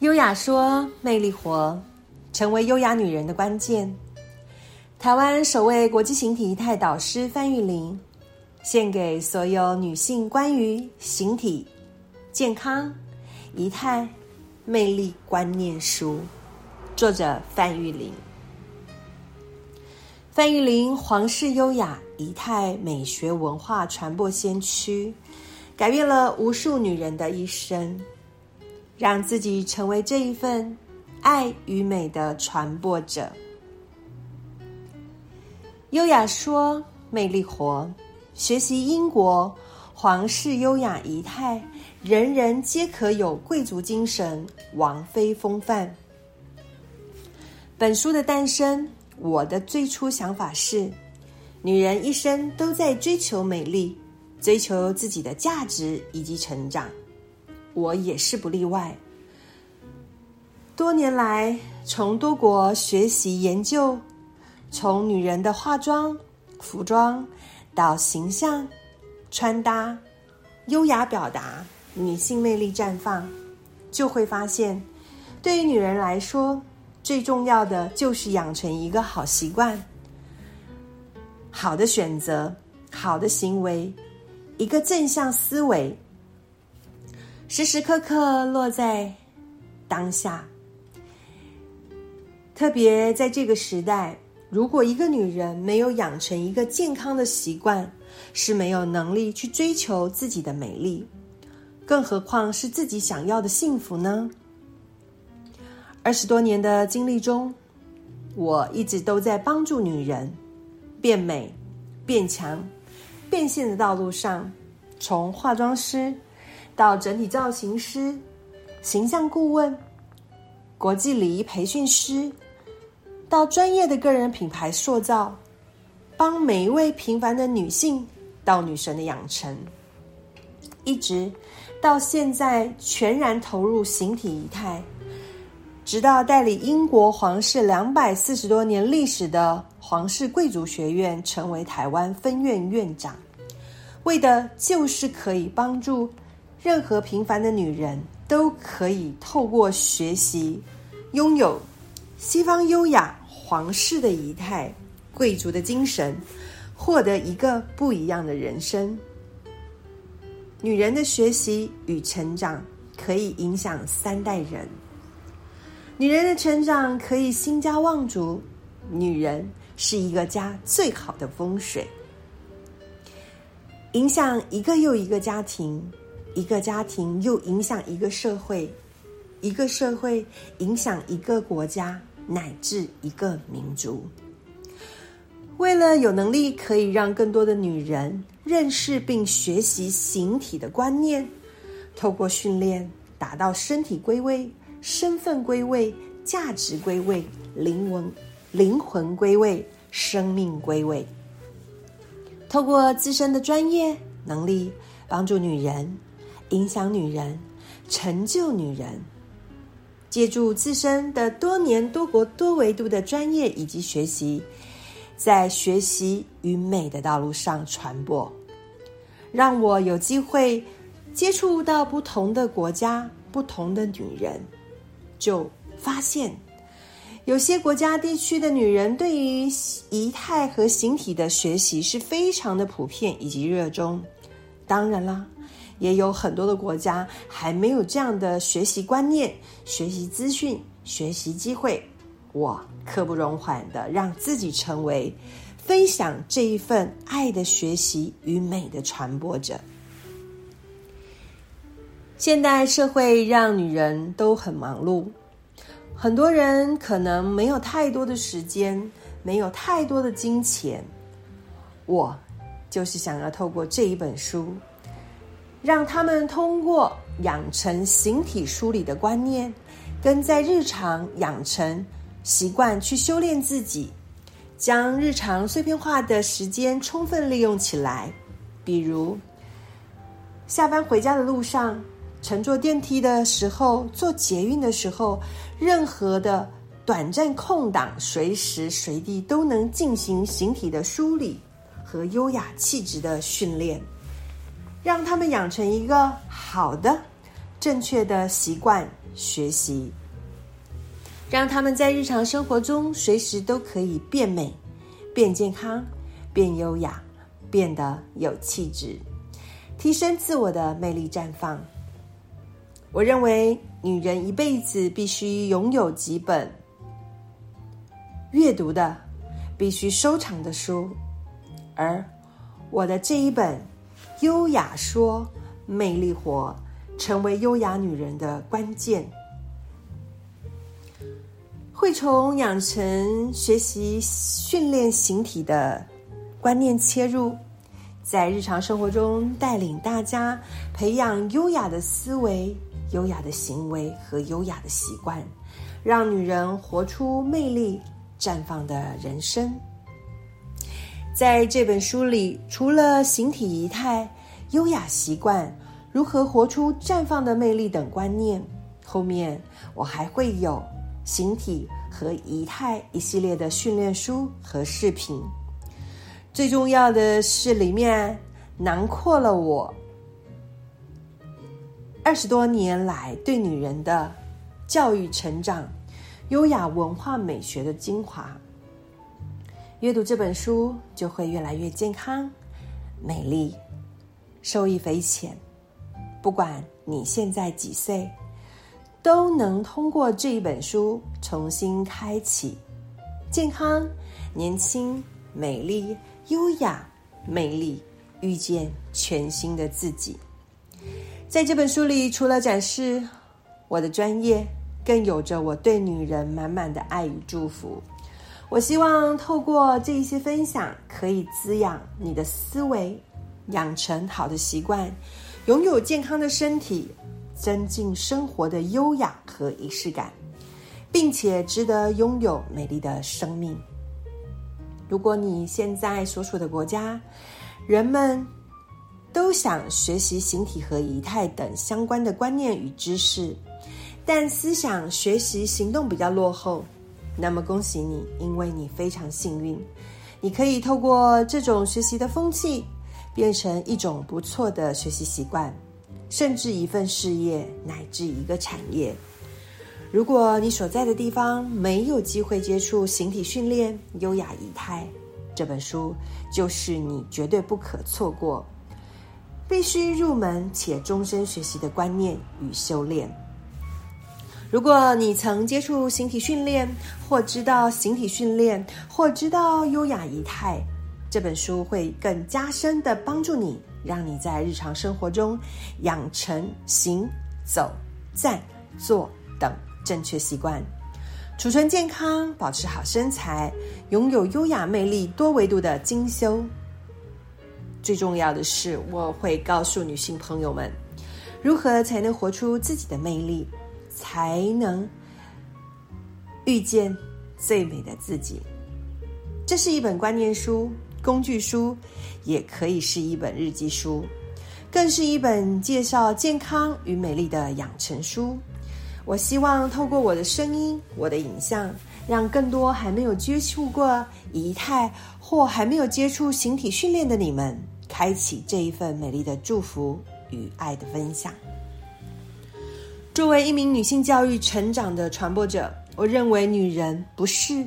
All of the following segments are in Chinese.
优雅说，魅力活，成为优雅女人的关键。台湾首位国际形体仪态导师范玉玲，献给所有女性关于形体、健康、仪态、魅力观念书。作者范玉玲。范玉玲，皇室优雅仪态美学文化传播先驱，改变了无数女人的一生。让自己成为这一份爱与美的传播者。优雅说，魅力活，学习英国皇室优雅仪态，人人皆可有贵族精神、王妃风范。本书的诞生，我的最初想法是：女人一生都在追求美丽，追求自己的价值以及成长。我也是不例外。多年来，从多国学习研究，从女人的化妆、服装到形象、穿搭、优雅表达、女性魅力绽放，就会发现，对于女人来说，最重要的就是养成一个好习惯、好的选择、好的行为，一个正向思维。时时刻刻落在当下，特别在这个时代，如果一个女人没有养成一个健康的习惯，是没有能力去追求自己的美丽，更何况是自己想要的幸福呢？二十多年的经历中，我一直都在帮助女人变美、变强、变现的道路上，从化妆师。到整体造型师、形象顾问、国际礼仪培训师，到专业的个人品牌塑造，帮每一位平凡的女性到女神的养成，一直到现在全然投入形体仪态，直到代理英国皇室两百四十多年历史的皇室贵族学院成为台湾分院院长，为的就是可以帮助。任何平凡的女人都可以透过学习，拥有西方优雅皇室的仪态、贵族的精神，获得一个不一样的人生。女人的学习与成长可以影响三代人，女人的成长可以兴家旺族。女人是一个家最好的风水，影响一个又一个家庭。一个家庭又影响一个社会，一个社会影响一个国家，乃至一个民族。为了有能力可以让更多的女人认识并学习形体的观念，透过训练达到身体归位、身份归位、价值归位、灵魂灵魂归位、生命归位，透过自身的专业能力帮助女人。影响女人，成就女人，借助自身的多年多国多维度的专业以及学习，在学习与美的道路上传播，让我有机会接触到不同的国家、不同的女人，就发现有些国家地区的女人对于仪态和形体的学习是非常的普遍以及热衷。当然啦。也有很多的国家还没有这样的学习观念、学习资讯、学习机会。我刻不容缓的让自己成为分享这一份爱的学习与美的传播者。现代社会让女人都很忙碌，很多人可能没有太多的时间，没有太多的金钱。我就是想要透过这一本书。让他们通过养成形体梳理的观念，跟在日常养成习惯去修炼自己，将日常碎片化的时间充分利用起来。比如，下班回家的路上，乘坐电梯的时候，坐捷运的时候，任何的短暂空档，随时随地都能进行形体的梳理和优雅气质的训练。让他们养成一个好的、正确的习惯学习，让他们在日常生活中随时都可以变美、变健康、变优雅、变得有气质，提升自我的魅力绽放。我认为，女人一辈子必须拥有几本阅读的、必须收藏的书，而我的这一本《优雅说，魅力活》，成为优雅女人的关键。会从养成、学习、训练形体的观念切入，在日常生活中带领大家培养优雅的思维。优雅的行为和优雅的习惯，让女人活出魅力绽放的人生。在这本书里，除了形体仪态、优雅习惯、如何活出绽放的魅力等观念，后面我还会有形体和仪态一系列的训练书和视频。最重要的是，里面囊括了我。二十多年来，对女人的教育、成长、优雅文化、美学的精华。阅读这本书，就会越来越健康、美丽，受益匪浅。不管你现在几岁，都能通过这一本书重新开启健康、年轻、美丽、优雅、魅力，遇见全新的自己。在这本书里，除了展示我的专业，更有着我对女人满满的爱与祝福。我希望透过这一些分享，可以滋养你的思维，养成好的习惯，拥有健康的身体，增进生活的优雅和仪式感，并且值得拥有美丽的生命。如果你现在所处的国家，人们。都想学习形体和仪态等相关的观念与知识，但思想、学习、行动比较落后。那么恭喜你，因为你非常幸运，你可以透过这种学习的风气，变成一种不错的学习习惯，甚至一份事业乃至一个产业。如果你所在的地方没有机会接触形体训练、优雅仪态，这本书就是你绝对不可错过。必须入门且终身学习的观念与修炼。如果你曾接触形体训练，或知道形体训练，或知道优雅仪态，这本书会更加深的帮助你，让你在日常生活中养成行、走、站、坐等正确习惯，储存健康，保持好身材，拥有优雅魅力多维度的精修。最重要的是，我会告诉女性朋友们，如何才能活出自己的魅力，才能遇见最美的自己。这是一本观念书、工具书，也可以是一本日记书，更是一本介绍健康与美丽的养成书。我希望透过我的声音、我的影像，让更多还没有接触过仪态或还没有接触形体训练的你们。开启这一份美丽的祝福与爱的分享。作为一名女性教育成长的传播者，我认为女人不是、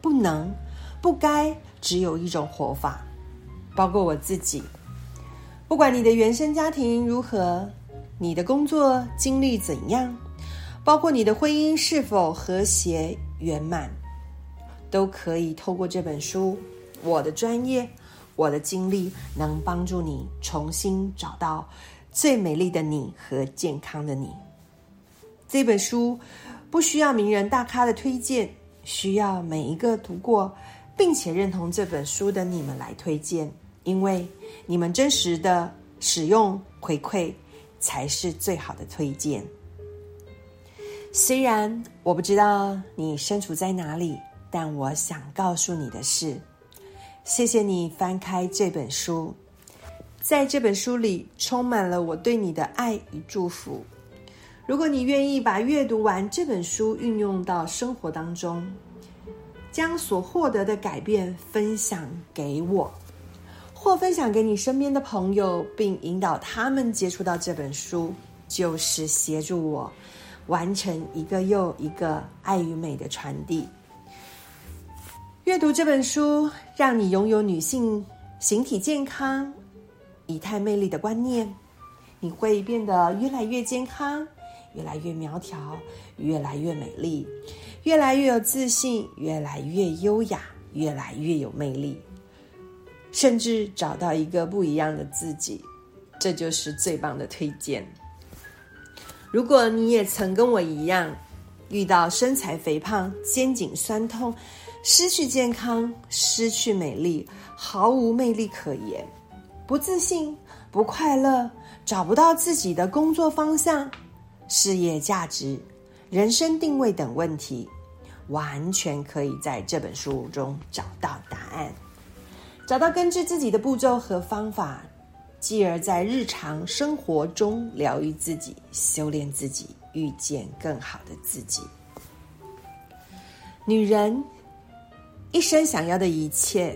不能、不该只有一种活法，包括我自己。不管你的原生家庭如何，你的工作经历怎样，包括你的婚姻是否和谐圆满，都可以透过这本书，我的专业。我的经历能帮助你重新找到最美丽的你和健康的你。这本书不需要名人大咖的推荐，需要每一个读过并且认同这本书的你们来推荐，因为你们真实的使用回馈才是最好的推荐。虽然我不知道你身处在哪里，但我想告诉你的是。谢谢你翻开这本书，在这本书里充满了我对你的爱与祝福。如果你愿意把阅读完这本书运用到生活当中，将所获得的改变分享给我，或分享给你身边的朋友，并引导他们接触到这本书，就是协助我完成一个又一个爱与美的传递。阅读这本书，让你拥有女性形体健康、仪态魅力的观念，你会变得越来越健康，越来越苗条，越来越美丽，越来越有自信，越来越优雅，越来越有魅力，甚至找到一个不一样的自己。这就是最棒的推荐。如果你也曾跟我一样，遇到身材肥胖、肩颈酸痛。失去健康，失去美丽，毫无魅力可言，不自信，不快乐，找不到自己的工作方向、事业价值、人生定位等问题，完全可以在这本书中找到答案，找到根治自己的步骤和方法，继而在日常生活中疗愈自己、修炼自己，遇见更好的自己。女人。一生想要的一切，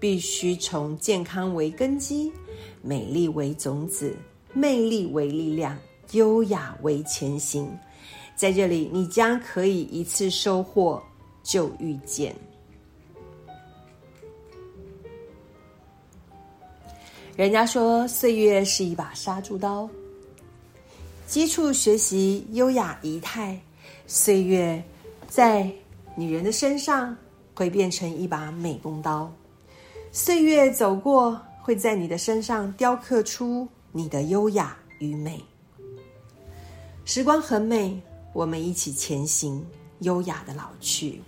必须从健康为根基，美丽为种子，魅力为力量，优雅为前行。在这里，你将可以一次收获就遇见。人家说，岁月是一把杀猪刀。基础学习优雅仪态，岁月在女人的身上。会变成一把美工刀，岁月走过，会在你的身上雕刻出你的优雅与美。时光很美，我们一起前行，优雅的老去。